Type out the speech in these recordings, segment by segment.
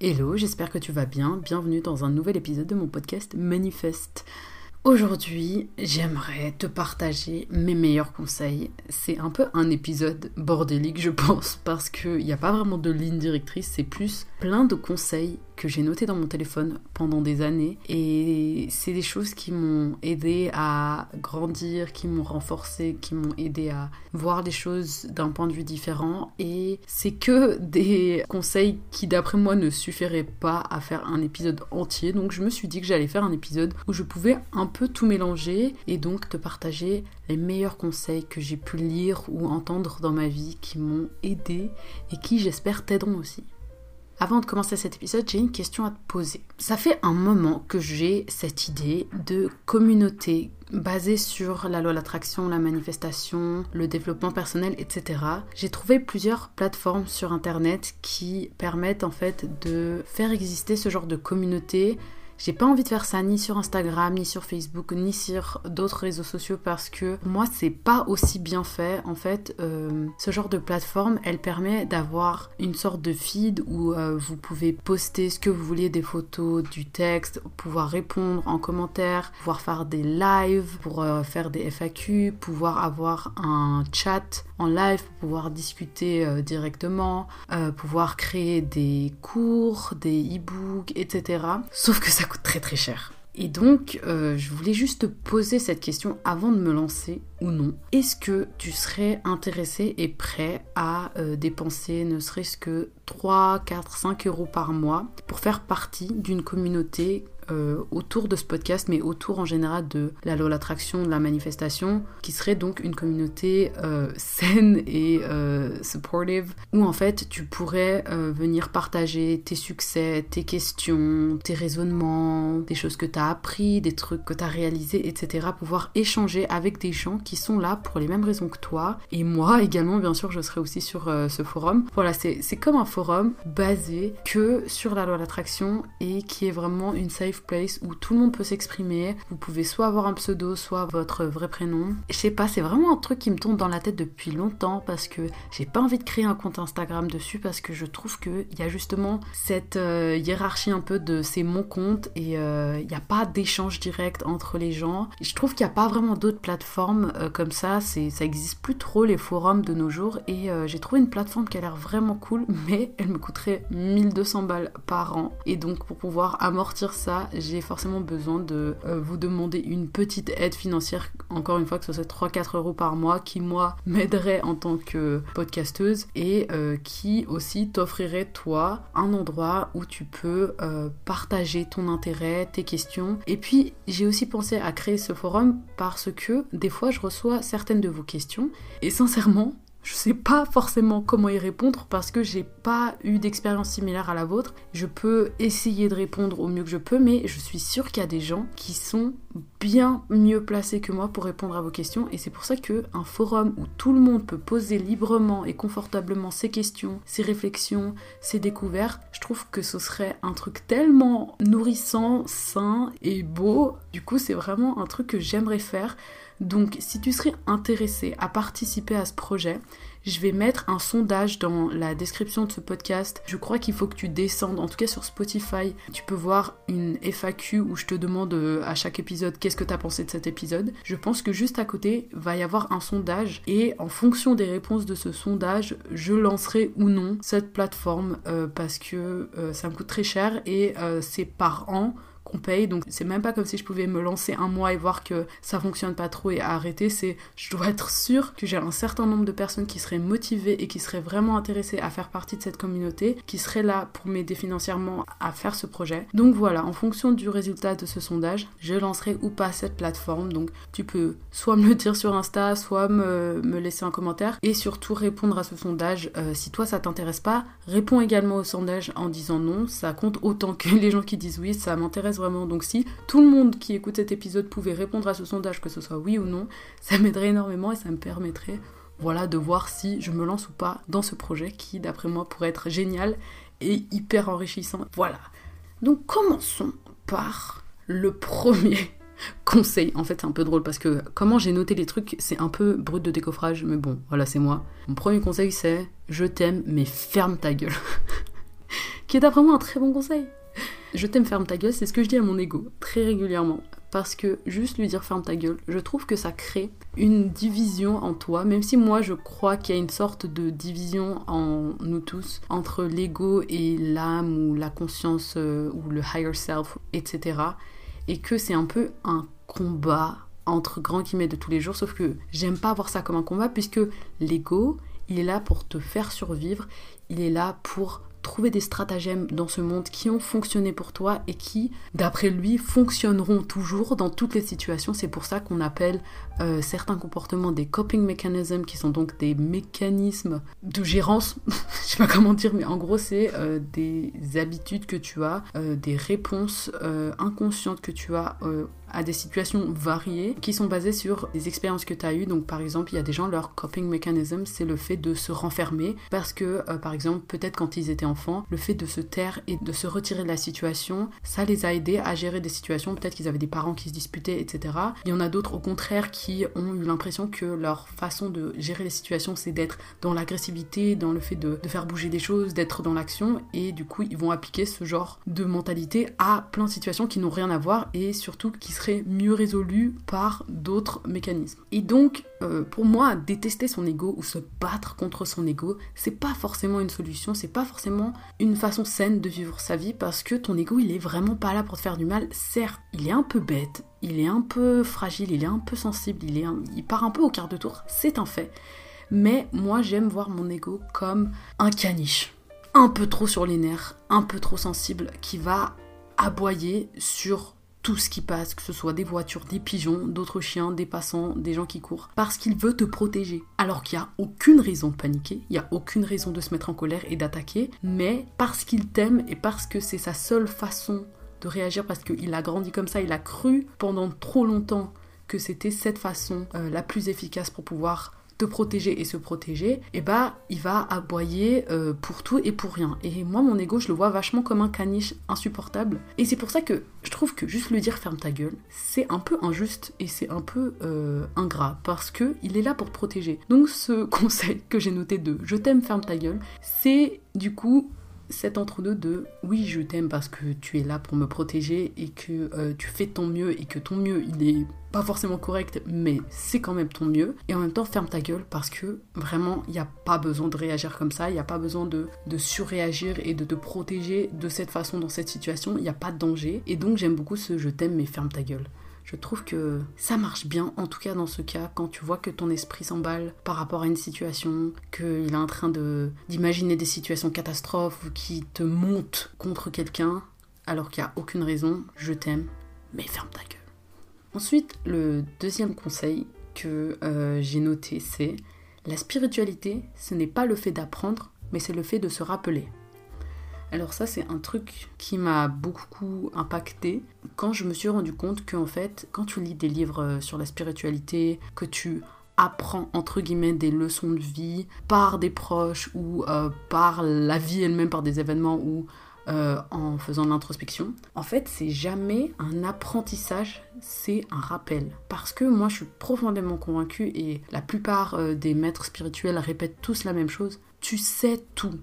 Hello, j'espère que tu vas bien. Bienvenue dans un nouvel épisode de mon podcast Manifeste. Aujourd'hui, j'aimerais te partager mes meilleurs conseils. C'est un peu un épisode bordélique, je pense, parce qu'il n'y a pas vraiment de ligne directrice, c'est plus plein de conseils que j'ai notés dans mon téléphone pendant des années. Et c'est des choses qui m'ont aidé à grandir, qui m'ont renforcé, qui m'ont aidé à voir les choses d'un point de vue différent. Et c'est que des conseils qui, d'après moi, ne suffiraient pas à faire un épisode entier. Donc je me suis dit que j'allais faire un épisode où je pouvais un peu tout mélanger et donc te partager les meilleurs conseils que j'ai pu lire ou entendre dans ma vie qui m'ont aidé et qui j'espère t'aideront aussi. Avant de commencer cet épisode, j'ai une question à te poser. Ça fait un moment que j'ai cette idée de communauté basée sur la loi de l'attraction, la manifestation, le développement personnel, etc. J'ai trouvé plusieurs plateformes sur internet qui permettent en fait de faire exister ce genre de communauté j'ai pas envie de faire ça ni sur Instagram, ni sur Facebook, ni sur d'autres réseaux sociaux parce que moi c'est pas aussi bien fait. En fait, euh, ce genre de plateforme, elle permet d'avoir une sorte de feed où euh, vous pouvez poster ce que vous voulez, des photos, du texte, pouvoir répondre en commentaire, pouvoir faire des lives, pour euh, faire des FAQ, pouvoir avoir un chat en live pour pouvoir discuter directement, pouvoir créer des cours, des e-books, etc. Sauf que ça coûte très très cher. Et donc, euh, je voulais juste te poser cette question avant de me lancer ou non. Est-ce que tu serais intéressé et prêt à euh, dépenser ne serait-ce que 3, 4, 5 euros par mois pour faire partie d'une communauté euh, autour de ce podcast, mais autour en général de la loi l'attraction, de la manifestation, qui serait donc une communauté euh, saine et euh, supportive, où en fait tu pourrais venir partager tes succès, tes questions, tes raisonnements, des choses que tu as appris, des trucs que tu as réalisés, etc. Pouvoir échanger avec des gens qui sont là pour les mêmes raisons que toi. Et moi également, bien sûr, je serai aussi sur ce forum. Voilà, c'est comme un forum basé que sur la loi l'attraction et qui est vraiment une safe place où tout le monde peut s'exprimer. Vous pouvez soit avoir un pseudo, soit votre vrai prénom. Je sais pas, c'est vraiment un truc qui me tombe dans la tête depuis longtemps parce que j'ai pas envie de créer un compte Instagram dessus parce que je trouve qu'il y a justement cette euh, hiérarchie un peu de c'est mon compte et il euh, n'y a pas d'échange direct entre les gens. Je trouve qu'il n'y a pas vraiment d'autres plateformes euh, comme ça. C'est, ça existe plus trop les forums de nos jours et j'ai trouvé une plateforme qui a l'air vraiment cool mais elle me coûterait 1200 balles par an et donc pour pouvoir amortir ça j'ai forcément besoin de euh, vous demander une petite aide financière, encore une fois que ce soit 3-4 euros par mois, qui moi m'aiderait en tant que podcasteuse et euh, qui aussi t'offrirait toi un endroit où tu peux euh, partager ton intérêt, tes questions. Et puis j'ai aussi pensé à créer ce forum parce que des fois je reçois certaines de vos questions et sincèrement je sais pas forcément comment y répondre parce que j'ai pas eu d'expérience similaire à la vôtre. Je peux essayer de répondre au mieux que je peux, mais je suis sûre qu'il y a des gens qui sont bien mieux placés que moi pour répondre à vos questions et c'est pour ça que un forum où tout le monde peut poser librement et confortablement ses questions, ses réflexions, ses découvertes, je trouve que ce serait un truc tellement nourrissant, sain et beau. Du coup, c'est vraiment un truc que j'aimerais faire. Donc si tu serais intéressé à participer à ce projet, je vais mettre un sondage dans la description de ce podcast. Je crois qu'il faut que tu descendes, en tout cas sur Spotify, tu peux voir une FAQ où je te demande euh, à chaque épisode qu'est-ce que tu as pensé de cet épisode. Je pense que juste à côté va y avoir un sondage et en fonction des réponses de ce sondage, je lancerai ou non cette plateforme euh, parce que euh, ça me coûte très cher et c'est par an Donc c'est même pas comme si je pouvais me lancer un mois et voir que ça fonctionne pas trop et arrêter. C'est je dois être sûre que j'ai un certain nombre de personnes qui seraient motivées et qui seraient vraiment intéressées à faire partie de cette communauté, qui seraient là pour m'aider financièrement à faire ce projet. Donc voilà, en fonction du résultat de ce sondage, je lancerai ou pas cette plateforme. Donc tu peux soit me le dire sur Insta, soit me, me laisser un commentaire et surtout répondre à ce sondage. Euh, si toi ça t'intéresse pas, réponds également au sondage en disant non. Ça compte autant que les gens qui disent oui, ça m'intéresse vraiment. Donc si tout le monde qui écoute cet épisode pouvait répondre à ce sondage, que ce soit oui ou non, ça m'aiderait énormément et ça me permettrait voilà, de voir si je me lance ou pas dans ce projet qui, d'après moi, pourrait être génial et hyper enrichissant. Voilà. Donc commençons par le premier conseil. En fait, c'est un peu drôle parce que comment j'ai noté les trucs, c'est un peu brut de décoffrage, mais bon, voilà, c'est moi. Mon premier conseil, c'est je t'aime, mais ferme ta gueule. qui est d'après moi un très bon conseil. Je t'aime, ferme ta gueule, c'est ce que je dis à mon ego très régulièrement. Parce que juste lui dire ferme ta gueule, je trouve que ça crée une division en toi, même si moi je crois qu'il y a une sorte de division en nous tous entre l'ego et l'âme ou la conscience euh, ou le higher self, etc. Et que c'est un peu un combat entre grands guillemets de tous les jours, sauf que j'aime pas voir ça comme un combat puisque l'ego, il est là pour te faire survivre, il est là pour trouver des stratagèmes dans ce monde qui ont fonctionné pour toi et qui, d'après lui, fonctionneront toujours dans toutes les situations. C'est pour ça qu'on appelle euh, certains comportements des coping mechanisms, qui sont donc des mécanismes de gérance. Je sais pas comment dire, mais en gros, c'est euh, des habitudes que tu as, euh, des réponses inconscientes que tu as à des situations variées qui sont basées sur des expériences que tu as eues. Donc par exemple, il y a des gens, leur coping mechanism, c'est le fait de se renfermer parce que euh, par exemple, peut-être quand ils étaient enfants, le fait de se taire et de se retirer de la situation, ça les a aidés à gérer des situations. Peut-être qu'ils avaient des parents qui se disputaient, etc. Il y en a d'autres au contraire qui ont eu l'impression que leur façon de gérer les situations, c'est d'être dans l'agressivité, dans le fait de, faire bouger des choses, d'être dans l'action et du coup, ils vont appliquer ce genre de mentalité à plein de situations qui n'ont rien à voir et surtout qui mieux résolu par d'autres mécanismes. Et donc, euh, pour moi, détester son ego ou se battre contre son ego, c'est pas forcément une solution, c'est pas forcément une façon saine de vivre sa vie parce que ton ego, il est vraiment pas là pour te faire du mal. Certes, il est un peu bête, il est un peu fragile, il est un peu sensible, il, est il part un peu au quart de tour, c'est un fait. Mais moi, j'aime voir mon ego comme un caniche un peu trop sur les nerfs, un peu trop sensible, qui va aboyer sur tout ce qui passe, que ce soit des voitures, des pigeons, d'autres chiens, des passants, des gens qui courent, parce qu'il veut te protéger. Alors qu'il n'y a aucune raison de paniquer, il n'y a aucune raison de se mettre en colère et d'attaquer, mais parce qu'il t'aime et parce que c'est sa seule façon de réagir, parce qu'il a grandi comme ça, il a cru pendant trop longtemps que c'était cette façon euh, la plus efficace pour pouvoir te protéger et se protéger, et eh bah il va aboyer euh, pour tout et pour rien. Et moi mon ego je le vois vachement comme un caniche insupportable. Et c'est pour ça que je trouve que juste lui dire ferme ta gueule, c'est un peu injuste et c'est un peu euh, ingrat parce que il est là pour te protéger. Donc ce conseil que j'ai noté de je t'aime ferme ta gueule, c'est du coup cet entre-deux de oui, je t'aime parce que tu es là pour me protéger et que euh, tu fais ton mieux et que ton mieux il est pas forcément correct, mais c'est quand même ton mieux. Et en même temps, ferme ta gueule parce que vraiment, il n'y a pas besoin de réagir comme ça, il n'y a pas besoin de, de surréagir et de te protéger de cette façon dans cette situation, il n'y a pas de danger. Et donc, j'aime beaucoup ce je t'aime, mais ferme ta gueule. Je trouve que ça marche bien, en tout cas dans ce cas, quand tu vois que ton esprit s'emballe par rapport à une situation, qu'il est en train d'imaginer des situations catastrophes ou qui te monte contre quelqu'un, alors qu'il n'y a aucune raison, je t'aime, mais ferme ta gueule. Ensuite, le deuxième conseil que euh, j'ai noté, c'est la spiritualité, ce n'est pas le fait d'apprendre, mais c'est le fait de se rappeler. Alors ça c'est un truc qui m'a beaucoup impacté. Quand je me suis rendu compte qu'en fait quand tu lis des livres euh, sur la spiritualité, que tu apprends entre guillemets des leçons de vie par des proches ou euh, par la vie elle-même, par des événements ou euh, en faisant l'introspection, en fait c'est jamais un apprentissage, c'est un rappel. Parce que moi je suis profondément convaincue et la plupart des maîtres spirituels répètent tous la même chose, tu sais tout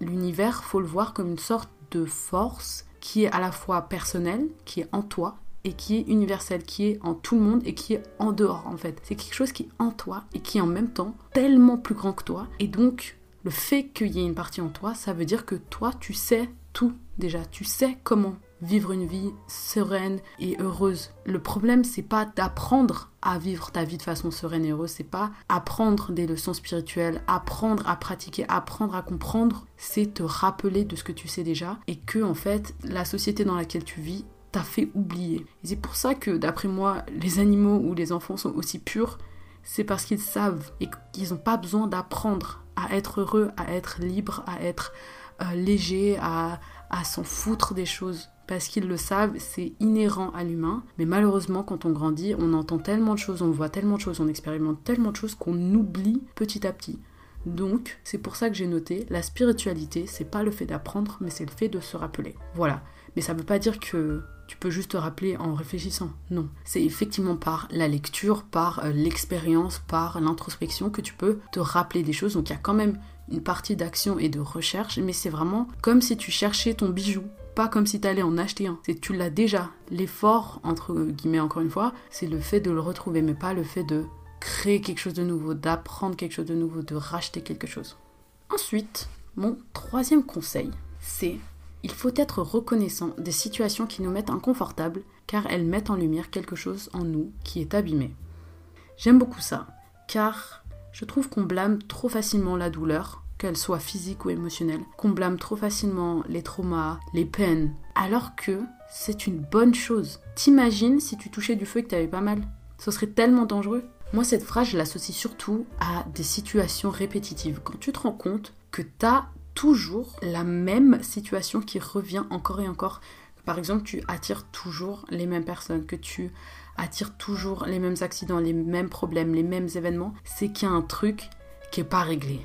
l'univers, faut le voir comme une sorte de force qui est à la fois personnelle, qui est en toi, et qui est universelle, qui est en tout le monde et qui est en dehors en fait. C'est quelque chose qui est en toi et qui est en même temps tellement plus grand que toi. Et donc, le fait qu'il y ait une partie en toi, ça veut dire que toi, tu sais tout déjà. Tu sais comment vivre une vie sereine et heureuse. Le problème, c'est pas d'apprendre à vivre ta vie de façon sereine et heureuse, c'est pas apprendre des leçons spirituelles, apprendre à pratiquer, apprendre à comprendre, c'est te rappeler de ce que tu sais déjà et que en fait, la société dans laquelle tu vis t'a fait oublier. Et c'est pour ça que d'après moi, les animaux ou les enfants sont aussi purs, c'est parce qu'ils savent et qu'ils n'ont pas besoin d'apprendre à être heureux, à être libre, à être euh, léger, à, à s'en foutre des choses parce qu'ils le savent, c'est inhérent à l'humain. Mais malheureusement, quand on grandit, on entend tellement de choses, on voit tellement de choses, on expérimente tellement de choses qu'on oublie petit à petit. Donc, c'est pour ça que j'ai noté, la spiritualité, c'est pas le fait d'apprendre, mais c'est le fait de se rappeler. Voilà. Mais ça veut pas dire que tu peux juste te rappeler en réfléchissant. Non, c'est effectivement par la lecture, par euh, l'expérience, par l'introspection que tu peux te rappeler des choses. Donc il y a quand même une partie d'action et de recherche, mais c'est vraiment comme si tu cherchais ton bijou. Pas comme si tu allais en acheter un. C'est tu l'as déjà. L'effort, entre guillemets encore une fois, c'est le fait de le retrouver, mais pas le fait de créer quelque chose de nouveau, d'apprendre quelque chose de nouveau, de racheter quelque chose. Ensuite, mon troisième conseil, c'est il faut être reconnaissant des situations qui nous mettent inconfortables car elles mettent en lumière quelque chose en nous qui est abîmé. J'aime beaucoup ça car je trouve qu'on blâme trop facilement la douleur, qu'elle soit physique ou émotionnelle, qu'on blâme trop facilement les traumas, les peines, alors que c'est une bonne chose. T'imagines si tu touchais du feu et que t'avais pas mal Ce serait tellement dangereux. Moi, cette phrase, je l'associe surtout à des situations répétitives. Quand tu te rends compte que t'as toujours la même situation qui revient encore et encore. Par exemple, tu attires toujours les mêmes personnes, que tu attires toujours les mêmes accidents, les mêmes problèmes, les mêmes événements, c'est qu'il y a un truc qui est pas réglé.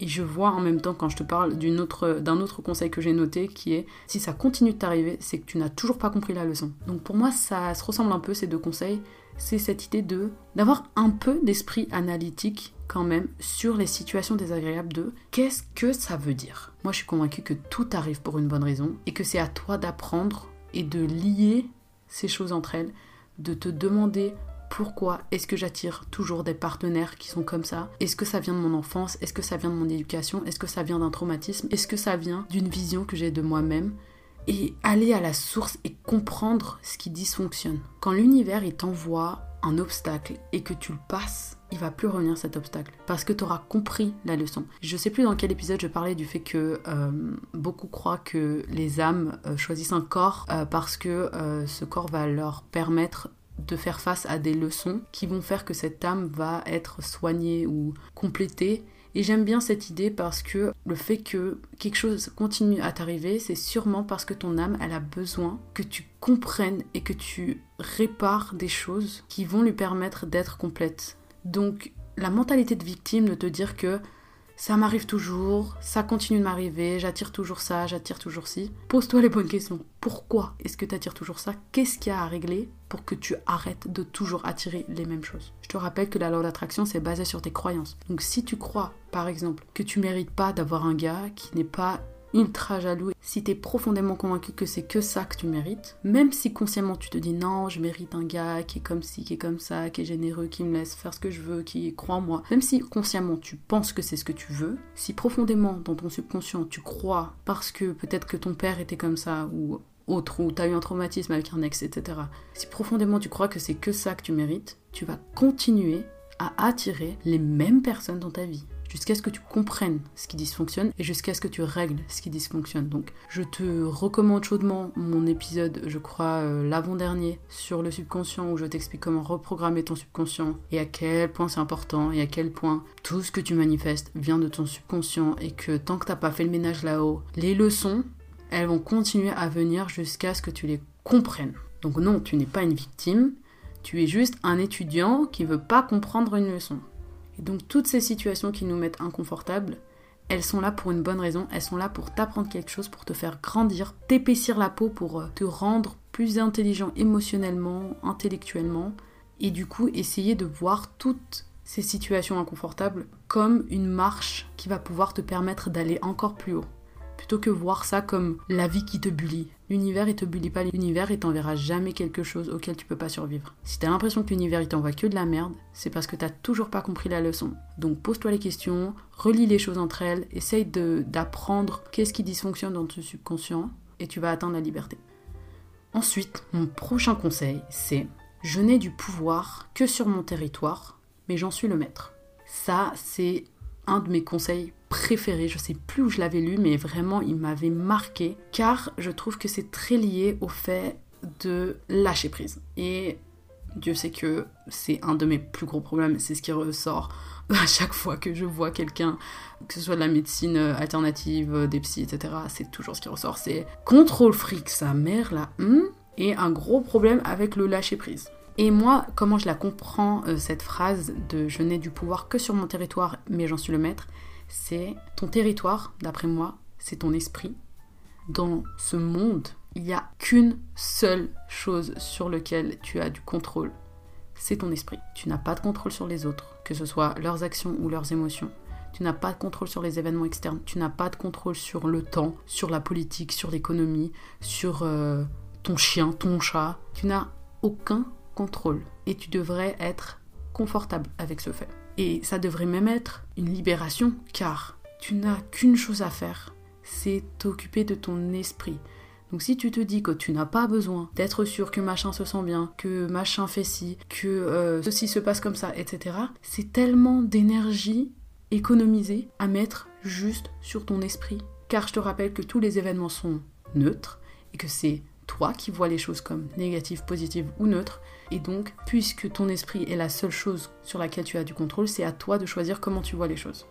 Et je vois en même temps quand je te parle d'un autre, autre conseil que j'ai noté qui est si ça continue de t'arriver, c'est que tu n'as toujours pas compris la leçon. Donc pour moi, ça se ressemble un peu ces deux conseils. C'est cette idée de d'avoir un peu d'esprit analytique quand même sur les situations désagréables de qu'est-ce que ça veut dire? Moi, je suis convaincue que tout arrive pour une bonne raison et que c'est à toi d'apprendre et de lier ces choses entre elles, de te demander pourquoi est-ce que j'attire toujours des partenaires qui sont comme ça? Est-ce que ça vient de mon enfance? Est-ce que ça vient de mon éducation? Est-ce que ça vient d'un traumatisme? Est-ce que ça vient d'une vision que j'ai de moi-même? Et aller à la source et comprendre ce qui dysfonctionne. Quand l'univers t'envoie un obstacle et que tu le passes, il va plus revenir cet obstacle parce que tu auras compris la leçon. Je sais plus dans quel épisode je parlais du fait que euh, beaucoup croient que les âmes euh, choisissent un corps euh, parce que ce corps va leur permettre de faire face à des leçons qui vont faire que cette âme va être soignée ou complétée. Et j'aime bien cette idée parce que le fait que quelque chose continue à t'arriver, c'est sûrement parce que ton âme, elle a besoin que tu comprennes et que tu répares des choses qui vont lui permettre d'être complète. Donc la mentalité de victime de te dire que ça m'arrive toujours, ça continue de m'arriver, j'attire toujours ça, j'attire toujours ci. Pose-toi les bonnes questions. Pourquoi est-ce que tu attires toujours ça? Qu'est-ce qu'il y a à régler pour que tu arrêtes de toujours attirer les mêmes choses? Je te rappelle que la loi d'attraction, c'est basé sur tes croyances. Donc si tu crois, par exemple, que tu mérites pas d'avoir un gars qui n'est pas ultra jaloux, si tu es profondément convaincu que c'est que ça que tu mérites, même si consciemment tu te dis non, je mérite un gars qui est comme ci, qui est comme ça, qui est généreux, qui me laisse faire ce que je veux, qui croit en moi, même si consciemment tu penses que c'est ce que tu veux, si profondément dans ton subconscient tu crois parce que peut-être que ton père était comme ça ou autre, ou tu as eu un traumatisme avec un ex, etc. Si profondément tu crois que c'est que ça que tu mérites, tu vas continuer à attirer les mêmes personnes dans ta vie jusqu'à ce que tu comprennes ce qui dysfonctionne et jusqu'à ce que tu règles ce qui dysfonctionne. Donc je te recommande chaudement mon épisode, je crois euh, l'avant-dernier, sur le subconscient où je t'explique comment reprogrammer ton subconscient et à quel point c'est important et à quel point tout ce que tu manifestes vient de ton subconscient et que tant que t'as pas fait le ménage là-haut, les leçons, elles vont continuer à venir jusqu'à ce que tu les comprennes. Donc non, tu n'es pas une victime, tu es juste un étudiant qui veut pas comprendre une leçon donc toutes ces situations qui nous mettent inconfortables, elles sont là pour une bonne raison, elles sont là pour t'apprendre quelque chose, pour te faire grandir, t'épaissir la peau, pour euh, te rendre plus intelligent émotionnellement, intellectuellement, et du coup essayer de voir toutes ces situations inconfortables comme une marche qui va pouvoir te permettre d'aller encore plus haut plutôt que voir ça comme la vie qui te bully. L'univers il te bully pas, l'univers il t'enverra jamais quelque chose auquel tu peux pas survivre. Si t'as l'impression que l'univers il t'envoie que de la merde, c'est parce que t'as toujours pas compris la leçon. Donc pose-toi les questions, relis les choses entre elles, essaye d'apprendre qu'est-ce qui dysfonctionne dans ton subconscient et tu vas atteindre la liberté. Ensuite, mon prochain conseil, c'est je n'ai du pouvoir que sur mon territoire, mais j'en suis le maître. Ça, c'est un de mes conseils préféré, je sais plus où je l'avais lu, mais vraiment il m'avait marqué, car je trouve que c'est très lié au fait de lâcher prise. Et Dieu sait que c'est un de mes plus gros problèmes, c'est ce qui ressort à chaque fois que je vois quelqu'un, que ce soit de la médecine alternative, des psys, etc. C'est toujours ce qui ressort, c'est contrôle fric, sa mère là, hum, et un gros problème avec le lâcher prise. Et moi, comment je la comprends, euh, cette phrase de je n'ai du pouvoir que sur mon territoire, mais j'en suis le maître, c'est ton territoire, d'après moi, c'est ton esprit. Dans ce monde il n'y a qu'une seule chose sur laquelle tu as du contrôle. C'est ton esprit. Tu n'as pas de contrôle sur les autres, que ce soit leurs actions ou leurs émotions. Tu n'as pas de contrôle sur les événements externes. Tu n'as pas de contrôle sur le temps, sur la politique, sur l'économie, sur euh, ton chien, ton chat. Tu n'as aucun contrôle. Et tu devrais être confortable avec ce fait. Et ça devrait même être une libération, car tu n'as qu'une chose à faire, c'est t'occuper de ton esprit. Donc si tu te dis que tu n'as pas besoin d'être sûr que machin se sent bien, que machin fait ci, que euh, ceci se passe comme ça, etc., c'est tellement d'énergie économisée à mettre juste sur ton esprit. Car je te rappelle que tous les événements sont neutres et que c'est toi qui vois les choses comme négatives, positives ou neutres. Et donc, puisque ton esprit est la seule chose sur laquelle tu as du contrôle, c'est à toi de choisir comment tu vois les choses.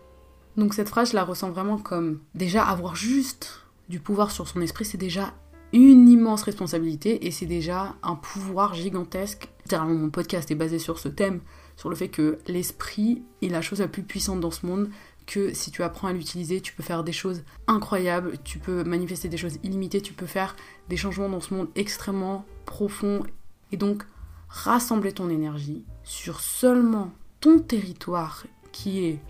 Donc cette phrase, je la ressens vraiment comme déjà avoir juste du pouvoir sur son esprit, c'est déjà une immense responsabilité et c'est déjà un pouvoir gigantesque. Littéralement, mon podcast est basé sur ce thème, sur le fait que l'esprit est la chose la plus puissante dans ce monde, que si tu apprends à l'utiliser, tu peux faire des choses incroyables, tu peux manifester des choses illimitées, tu peux faire des changements dans ce monde extrêmement profonds. Et donc, rassembler ton énergie sur seulement ton territoire qui est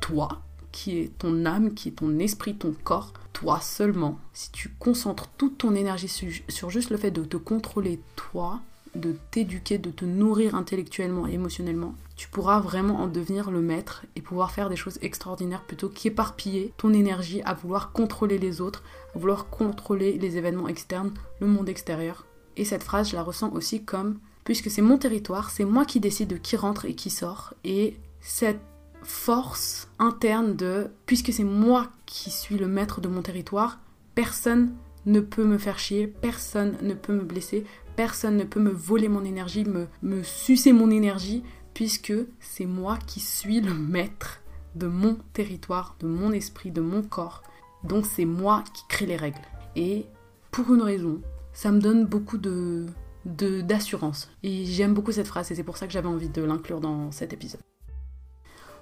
toi, qui est ton âme, qui est ton esprit, ton corps, toi seulement, si tu concentres toute ton énergie sur juste le fait de te contrôler toi, de t'éduquer, de te nourrir intellectuellement et émotionnellement, tu pourras vraiment en devenir le maître et pouvoir faire des choses extraordinaires plutôt qu'éparpiller ton énergie à vouloir contrôler les autres, à vouloir contrôler les événements externes, le monde extérieur. Et cette phrase, je la ressens aussi comme puisque c'est mon territoire, c'est moi qui décide de qui rentre et qui sort. Et cette force interne de puisque c'est moi qui suis le maître de mon territoire, personne ne peut me faire chier, personne ne peut me blesser, personne ne peut me voler mon énergie, me, sucer mon énergie, puisque c'est moi qui suis le maître de mon territoire, de mon esprit, de mon corps. Donc c'est moi qui crée les règles. Et pour une raison, ça me donne beaucoup de d'assurance. Et j'aime beaucoup cette phrase et c'est pour ça que j'avais envie de l'inclure dans cet épisode.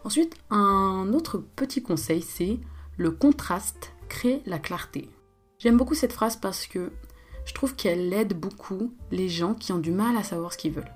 Ensuite, un autre petit conseil, c'est le contraste crée la clarté. J'aime beaucoup cette phrase parce que je trouve qu'elle aide beaucoup les gens qui ont du mal à savoir ce qu'ils veulent.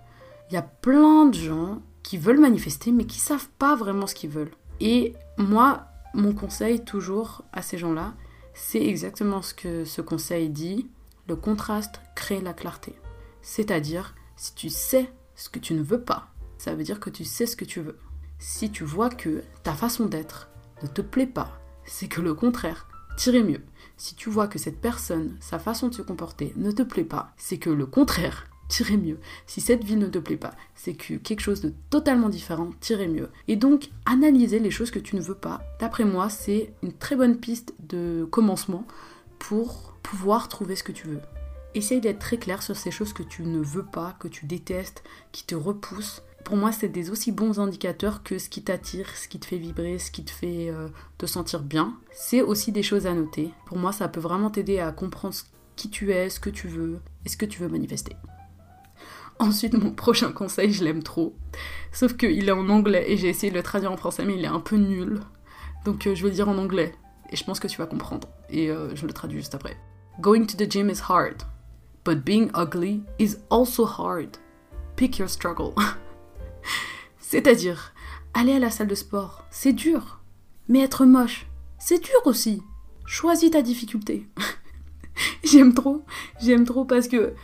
Il y a plein de gens qui veulent manifester mais qui savent pas vraiment ce qu'ils veulent. Et moi, mon conseil toujours à ces gens-là, c'est exactement ce que ce conseil dit, le contraste crée la clarté. C'est-à-dire, si tu sais ce que tu ne veux pas, ça veut dire que tu sais ce que tu veux. Si tu vois que ta façon d'être ne te plaît pas, c'est que le contraire t'irait mieux. Si tu vois que cette personne, sa façon de se comporter ne te plaît pas, c'est que le contraire t'irait mieux. Si cette vie ne te plaît pas, c'est que quelque chose de totalement différent t'irait mieux. Et donc, analyser les choses que tu ne veux pas, d'après moi, c'est une très bonne piste de commencement pour pouvoir trouver ce que tu veux. Essaye d'être très clair sur ces choses que tu ne veux pas, que tu détestes, qui te repoussent, pour moi, c'est des aussi bons indicateurs que ce qui t'attire, ce qui te fait vibrer, ce qui te fait euh, te sentir bien. C'est aussi des choses à noter. Pour moi, ça peut vraiment t'aider à comprendre qui tu es, ce que tu veux et ce que tu veux manifester. Ensuite, mon prochain conseil, je l'aime trop. Sauf qu'il est en anglais et j'ai essayé de le traduire en français, mais il est un peu nul. Donc euh, je vais le dire en anglais et je pense que tu vas comprendre. Et euh, je le traduis juste après. Going to the gym is hard, but being ugly is also hard. Pick your struggle. C'est-à-dire, aller à la salle de sport, c'est dur. Mais être moche, c'est dur aussi. Choisis ta difficulté. j'aime trop, j'aime trop parce que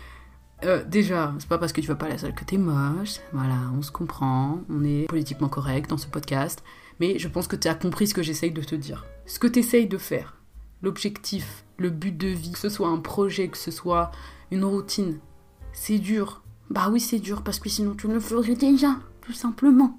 euh, déjà, c'est pas parce que tu vas pas à la salle que t'es moche. Voilà, on se comprend, on est politiquement correct dans ce podcast. Mais je pense que tu as compris ce que j'essaye de te dire. Ce que tu essayes de faire, l'objectif, le but de vie, que ce soit un projet, que ce soit une routine, c'est dur. Bah oui, c'est dur parce que sinon tu le ferais déjà tout simplement.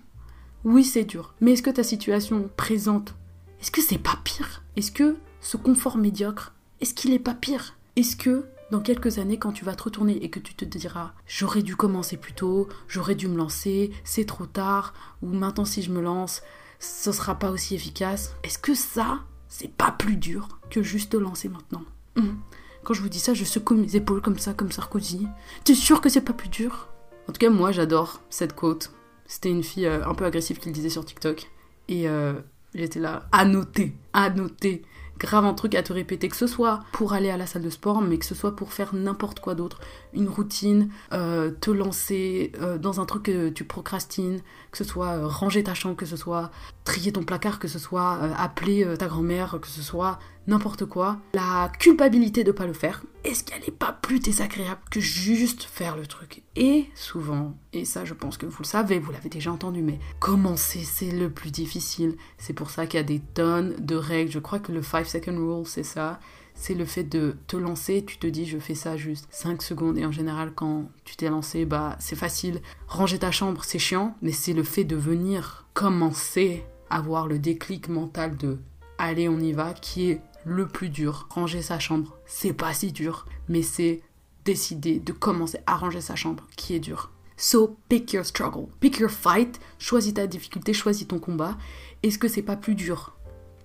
Oui, c'est dur. Mais est-ce que ta situation présente, est-ce que c'est pas pire? Est-ce que ce confort médiocre, est-ce qu'il est pas pire? Est-ce que dans quelques années, quand tu vas te retourner et que tu te diras j'aurais dû commencer plus tôt, j'aurais dû me lancer, c'est trop tard, ou maintenant si je me lance, ce sera pas aussi efficace. Est-ce que ça, c'est pas plus dur que juste te lancer maintenant? Hum. Quand je vous dis ça, je secoue mes épaules comme ça, comme Sarkozy. T'es sûr que c'est pas plus dur? En tout cas, moi j'adore cette quote c'était une fille euh, un peu agressive qui le disait sur TikTok. Et euh, j'étais là, à noter, à noter. grave un truc à te répéter, que ce soit pour aller à la salle de sport, mais que ce soit pour faire n'importe quoi d'autre, une routine, euh, te lancer euh, dans un truc que tu procrastines, que ce soit euh, ranger ta chambre, que ce soit trier ton placard, que ce soit appeler ta grand-mère, que ce soit n'importe quoi, la culpabilité de pas le faire, est-ce qu'elle n'est pas plus désagréable que juste faire le truc? Et souvent, et ça je pense que vous le savez, vous l'avez déjà entendu, mais commencer c'est le plus difficile? C'est pour ça qu'il y a des tonnes de règles. Je crois que le 5 second rule c'est ça. C'est le fait de te lancer, tu te dis je fais ça juste 5 secondes et en général quand tu t'es lancé, bah c'est facile. Ranger ta chambre, c'est chiant, mais c'est le fait de venir commencer à avoir le déclic mental de allez on y va qui est le plus dur. Ranger sa chambre, c'est pas si dur, mais c'est décider de commencer à ranger sa chambre qui est dur. So pick your struggle, pick your fight, choisis ta difficulté, choisis ton combat. Est-ce que c'est pas plus dur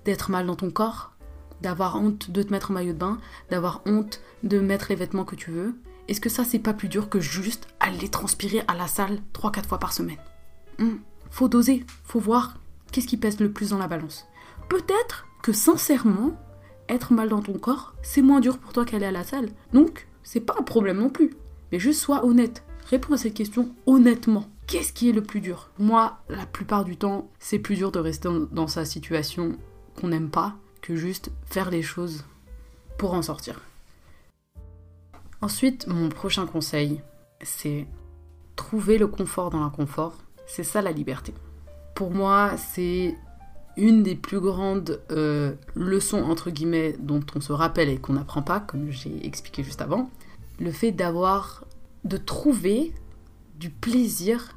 d'être mal dans ton corps, d'avoir honte de te mettre en maillot de bain, d'avoir honte de mettre les vêtements que tu veux Est-ce que ça c'est pas plus dur que juste aller transpirer à la salle 3-4 fois par semaine? Hmm. Faut doser, faut voir qu'est-ce qui pèse le plus dans la balance. Peut-être que sincèrement, être mal dans ton corps, c'est moins dur pour toi qu'aller à la salle. Donc, c'est pas un problème non plus. Mais juste sois honnête. Réponds à cette question honnêtement. Qu'est-ce qui est le plus dur? Moi, la plupart du temps, c'est plus dur de rester dans sa situation qu'on n'aime pas que juste faire les choses pour en sortir. Ensuite, mon prochain conseil, c'est trouver le confort dans l'inconfort. C'est ça la liberté. Pour moi, c'est une des plus grandes euh, leçons, entre guillemets, dont on se rappelle et qu'on n'apprend pas, comme j'ai expliqué juste avant, le fait d'avoir, de trouver du plaisir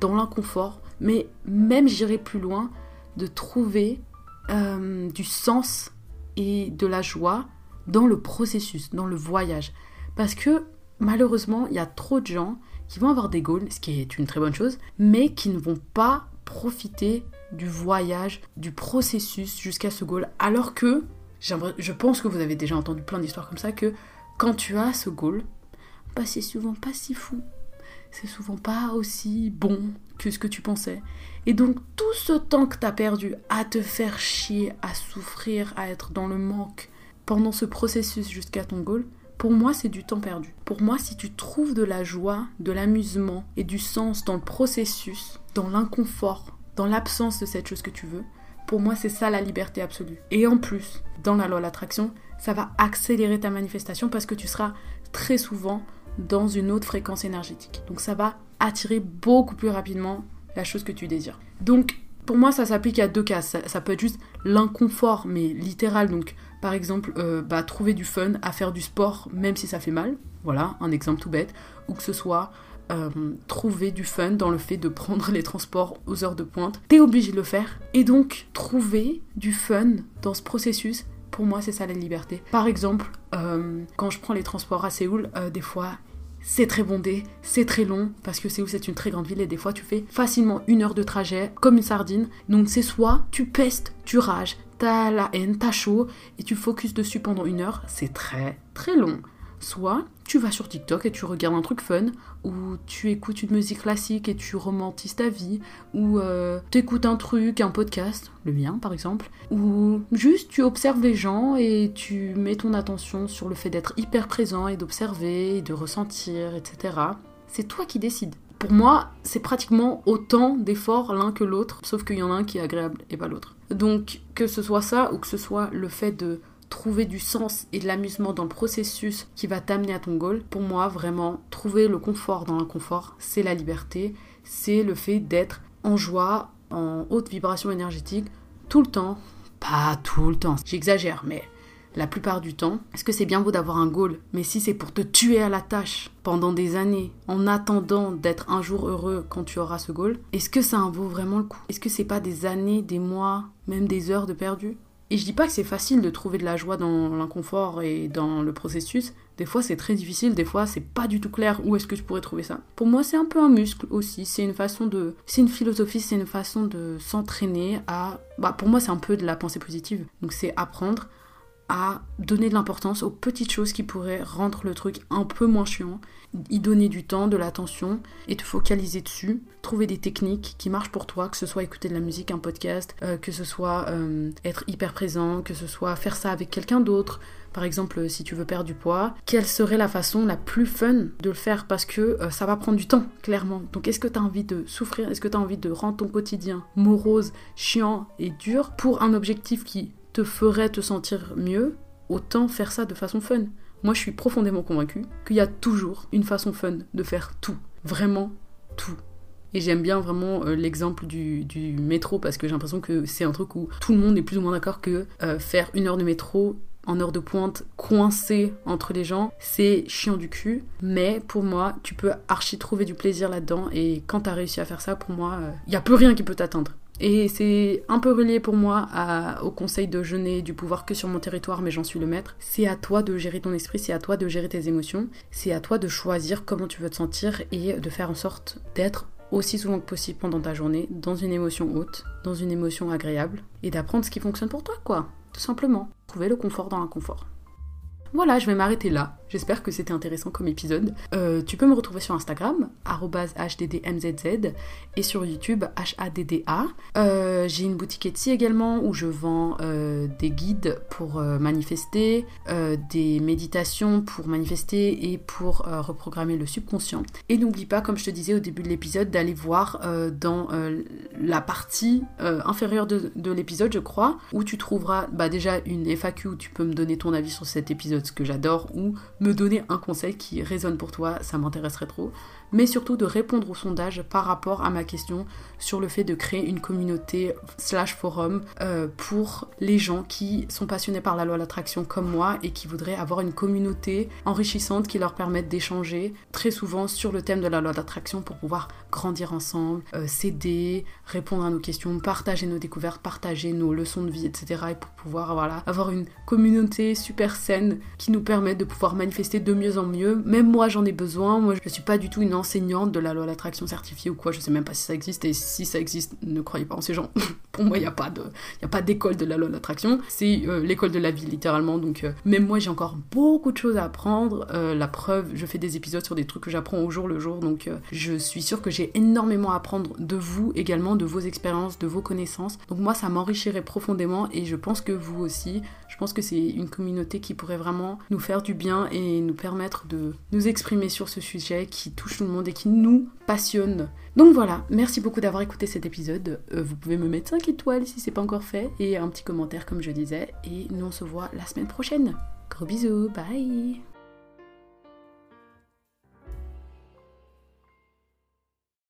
dans l'inconfort, mais même j'irai plus loin, de trouver euh, du sens et de la joie dans le processus, dans le voyage. Parce que malheureusement, il y a trop de gens qui vont avoir des goals, ce qui est une très bonne chose, mais qui ne vont pas profiter du voyage, du processus jusqu'à ce goal. Alors que, je pense que vous avez déjà entendu plein d'histoires comme ça, que quand tu as ce goal, bah c'est souvent pas si fou. C'est souvent pas aussi bon que ce que tu pensais. Et donc tout ce temps que tu as perdu à te faire chier, à souffrir, à être dans le manque pendant ce processus jusqu'à ton goal, pour moi c'est du temps perdu. Pour moi si tu trouves de la joie, de l'amusement et du sens dans le processus, dans l'inconfort, dans l'absence de cette chose que tu veux, pour moi, c'est ça la liberté absolue. Et en plus, dans la loi de l'attraction, ça va accélérer ta manifestation parce que tu seras très souvent dans une autre fréquence énergétique. Donc ça va attirer beaucoup plus rapidement la chose que tu désires. Donc pour moi, ça s'applique à deux cas. Ça, peut être juste l'inconfort, mais littéral. Donc par exemple, euh, bah, trouver du fun à faire du sport même si ça fait mal. Voilà, un exemple tout bête. Ou que ce soit euh, trouver du fun dans le fait de prendre les transports aux heures de pointe. T'es obligé de le faire. Et donc, trouver du fun dans ce processus, pour moi, c'est ça la liberté. Par exemple, euh, quand je prends les transports à Séoul, des fois, c'est très bondé, c'est très long, parce que Séoul c'est une très grande ville et des fois tu fais facilement une heure de trajet comme une sardine. Donc c'est soit tu pestes, tu rages, t'as la haine, t'as chaud et tu focuses dessus pendant une heure, c'est très très long. Soit tu vas sur TikTok et tu regardes un truc fun, ou tu écoutes une musique classique et tu romantises ta vie, ou euh, tu écoutes un truc, un podcast, le mien par exemple, ou juste tu observes les gens et tu mets ton attention sur le fait d'être hyper présent et d'observer, de ressentir, etc. C'est toi qui décides. Pour moi, c'est pratiquement autant d'efforts l'un que l'autre, sauf qu'il y en a un qui est agréable et pas l'autre. Donc que ce soit ça ou que ce soit le fait de trouver du sens et de l'amusement dans le processus qui va t'amener à ton goal, pour moi, vraiment, trouver le confort dans l'inconfort, c'est la liberté, c'est le fait d'être en joie, en haute vibration énergétique, tout le temps. Pas tout le temps, j'exagère, mais la plupart du temps. Est-ce que c'est bien beau d'avoir un goal Mais si c'est pour te tuer à la tâche pendant des années, en attendant d'être un jour heureux quand tu auras ce goal, est-ce que ça en vaut vraiment le coup? Est-ce que c'est pas des années, des mois, même des heures de perdu? Et je dis pas que c'est facile de trouver de la joie dans l'inconfort et dans le processus. Des fois c'est très difficile, des fois c'est pas du tout clair où est-ce que je pourrais trouver ça. Pour moi c'est un peu un muscle aussi, c'est une façon de... C'est une philosophie, c'est une façon de s'entraîner à... Bah pour moi c'est un peu de la pensée positive. Donc c'est apprendre à donner de l'importance aux petites choses qui pourraient rendre le truc un peu moins chiant, y donner du temps, de l'attention et te focaliser dessus, trouver des techniques qui marchent pour toi, que ce soit écouter de la musique, un podcast, euh, que ce soit euh, être hyper présent, que ce soit faire ça avec quelqu'un d'autre. Par exemple, si tu veux perdre du poids, quelle serait la façon la plus fun de le faire Parce que euh, ça va prendre du temps, clairement. Donc est-ce que tu as envie de souffrir? Est-ce que tu as envie de rendre ton quotidien morose, chiant et dur pour un objectif qui te ferait te sentir mieux, autant faire ça de façon fun. Moi, je suis profondément convaincue qu'il y a toujours une façon fun de faire tout. Vraiment tout. Et j'aime bien vraiment euh, l'exemple du, métro parce que j'ai l'impression que c'est un truc où tout le monde est plus ou moins d'accord que euh, faire une heure de métro en heure de pointe coincé entre les gens, c'est chiant du cul. Mais pour moi, tu peux archi trouver du plaisir là-dedans. Et quand t'as réussi à faire ça, pour moi, il euh, n'y a plus rien qui peut t'atteindre. Et c'est un peu relié pour moi au conseil de je n'ai du pouvoir que sur mon territoire, mais j'en suis le maître. C'est à toi de gérer ton esprit, c'est à toi de gérer tes émotions, c'est à toi de choisir comment tu veux te sentir et de faire en sorte d'être aussi souvent que possible pendant ta journée dans une émotion haute, dans une émotion agréable, et d'apprendre ce qui fonctionne pour toi, quoi. Tout simplement. Trouver le confort dans l'inconfort. Voilà, je vais m'arrêter là. J'espère que c'était intéressant comme épisode. Euh, tu peux me retrouver sur Instagram, HDDMZZ, et sur YouTube, HADDA. Euh, j'ai une boutique Etsy également où je vends euh, des guides pour manifester, des méditations pour manifester et pour reprogrammer le subconscient. Et n'oublie pas, comme je te disais au début de l'épisode, d'aller voir dans la partie inférieure de, l'épisode, je crois, où tu trouveras bah, déjà une FAQ où tu peux me donner ton avis sur cet épisode, ce que j'adore, ou me donner un conseil qui résonne pour toi, ça m'intéresserait trop mais surtout de répondre au sondage par rapport à ma question sur le fait de créer une communauté slash forum euh, pour les gens qui sont passionnés par la loi de l'attraction comme moi et qui voudraient avoir une communauté enrichissante qui leur permette d'échanger très souvent sur le thème de la loi d'attraction pour pouvoir grandir ensemble, euh, s'aider, répondre à nos questions, partager nos découvertes, partager nos leçons de vie, etc. Et pour pouvoir voilà, avoir une communauté super saine qui nous permet de pouvoir manifester de mieux en mieux. Même moi j'en ai besoin, moi je suis pas du tout une enseignante de la loi l'attraction certifiée ou quoi, je sais même pas si ça existe, et si ça existe, ne croyez pas en ces gens. Pour moi, il n'y a pas d'école de la loi l'attraction, c'est euh, l'école de la vie littéralement, donc euh, même moi j'ai encore beaucoup de choses à apprendre, euh, la preuve, je fais des épisodes sur des trucs que j'apprends au jour le jour, donc je suis sûre que j'ai énormément à apprendre de vous également, de vos expériences, de vos connaissances, donc moi ça m'enrichirait profondément, et je pense que vous aussi, je pense que c'est une communauté qui pourrait vraiment nous faire du bien et nous permettre de nous exprimer sur ce sujet qui touche monde et qui nous passionne. Donc voilà, merci beaucoup d'avoir écouté cet épisode. Euh, vous pouvez me mettre 5 étoiles si c'est pas encore fait et un petit commentaire comme je disais. Et nous on se voit la semaine prochaine. Gros bisous, bye